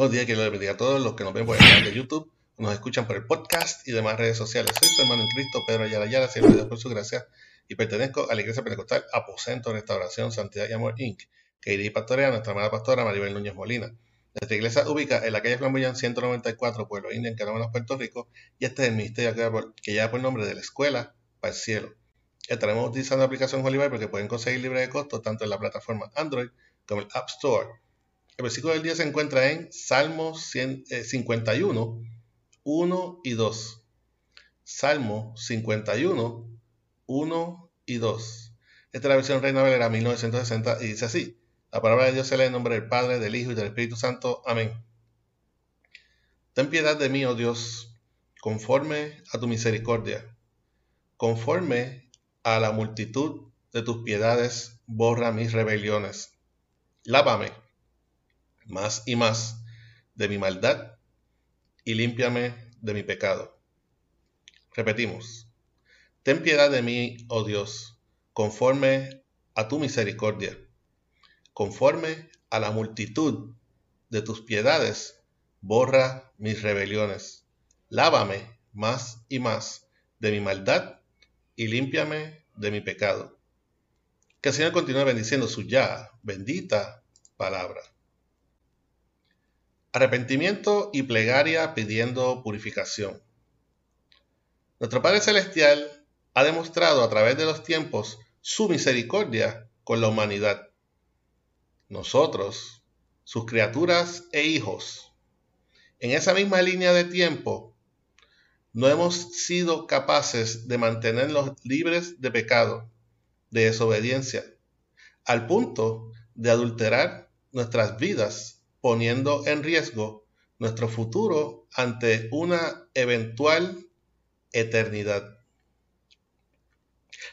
Buenos días, que lo bendiga a todos los que nos ven por el canal de YouTube, nos escuchan por el podcast y demás redes sociales. Soy su hermano en Cristo, Pedro Ayala Ayala, siervo de Dios por su gracia, y pertenezco a la Iglesia Pentecostal Aposento, Restauración, Santidad y Amor, Inc., que dirige y pastorea nuestra amada pastora Maribel Núñez Molina. Nuestra iglesia ubica en la calle Flamboyán 194, Pueblo Indio, en Canóvanas, Puerto Rico, y este es el ministerio que lleva por nombre de la Escuela para el Cielo. Estaremos utilizando la aplicación Holy porque pueden conseguir libre de costo tanto en la plataforma Android como el App Store. El versículo del día se encuentra en Salmo 51, 1 y 2. Salmo 51, 1 y 2. Esta es la versión Reina Valera 1960 y dice así. La palabra de Dios se lee en nombre del Padre, del Hijo y del Espíritu Santo. Amén. Ten piedad de mí, oh Dios, conforme a tu misericordia. Conforme a la multitud de tus piedades, borra mis rebeliones. Lávame más y más de mi maldad y límpiame de mi pecado. Repetimos. Ten piedad de mí, oh Dios, conforme a tu misericordia conforme a la multitud de tus piedades, borra mis rebeliones. Lávame más y más de mi maldad y límpiame de mi pecado. Que el Señor continúe bendiciendo su ya bendita palabra. Arrepentimiento y plegaria pidiendo purificación. Nuestro Padre Celestial ha demostrado a través de los tiempos su misericordia con la humanidad nosotros, sus criaturas e hijos, en esa misma línea de tiempo, no hemos sido capaces de mantenerlos libres de pecado, de desobediencia, al punto de adulterar nuestras vidas, poniendo en riesgo nuestro futuro ante una eventual eternidad.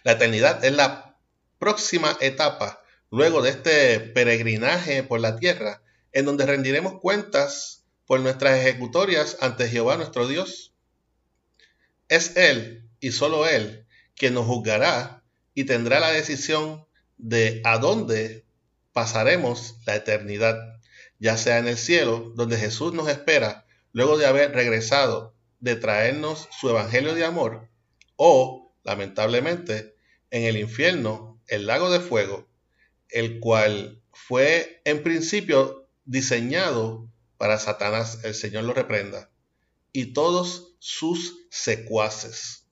La eternidad es la próxima etapa luego de este peregrinaje por la tierra, en donde rendiremos cuentas por nuestras ejecutorias ante Jehová nuestro Dios. Es Él y solo Él quien nos juzgará y tendrá la decisión de a dónde pasaremos la eternidad, ya sea en el cielo, donde Jesús nos espera luego de haber regresado de traernos su evangelio de amor, o, lamentablemente, en el infierno, el lago de fuego, el cual fue en principio diseñado para Satanás, el Señor lo reprenda, y todos sus secuaces.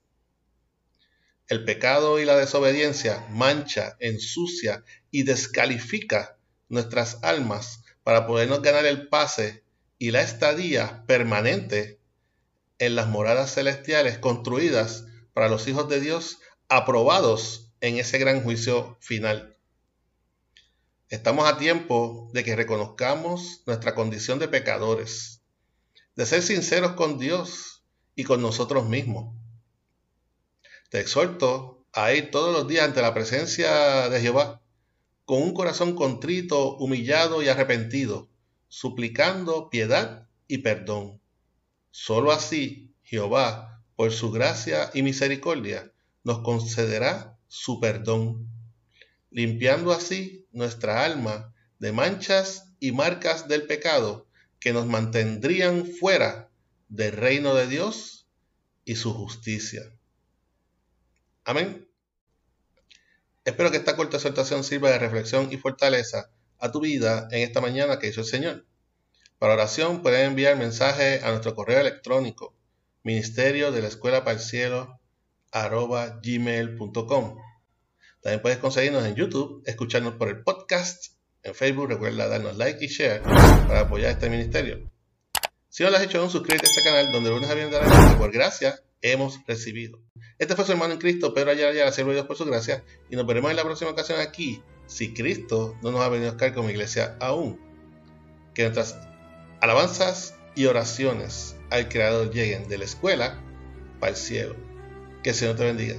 El pecado y la desobediencia mancha, ensucia y descalifica nuestras almas para podernos ganar el pase y la estadía permanente en las moradas celestiales construidas para los hijos de Dios aprobados en ese gran juicio final. Estamos a tiempo de que reconozcamos nuestra condición de pecadores, de ser sinceros con Dios y con nosotros mismos. Te exhorto a ir todos los días ante la presencia de Jehová con un corazón contrito, humillado y arrepentido, suplicando piedad y perdón. Solo así Jehová, por su gracia y misericordia, nos concederá su perdón limpiando así nuestra alma de manchas y marcas del pecado que nos mantendrían fuera del reino de Dios y su justicia. Amén. Espero que esta corta exhortación sirva de reflexión y fortaleza a tu vida en esta mañana que hizo el Señor. Para oración pueden enviar mensaje a nuestro correo electrónico ministerio de la escuela para el también puedes conseguirnos en YouTube, escucharnos por el podcast, en Facebook, recuerda darnos like y share para apoyar este ministerio. Si no lo has hecho aún, suscríbete a este canal donde lunes a viernes por gracia hemos recibido. Este fue su hermano en Cristo, Pedro Ayala siervo de Dios por su gracia, y nos veremos en la próxima ocasión aquí, si Cristo no nos ha venido a buscar como iglesia aún. Que nuestras alabanzas y oraciones al Creador lleguen de la escuela para el cielo. Que el Señor te bendiga.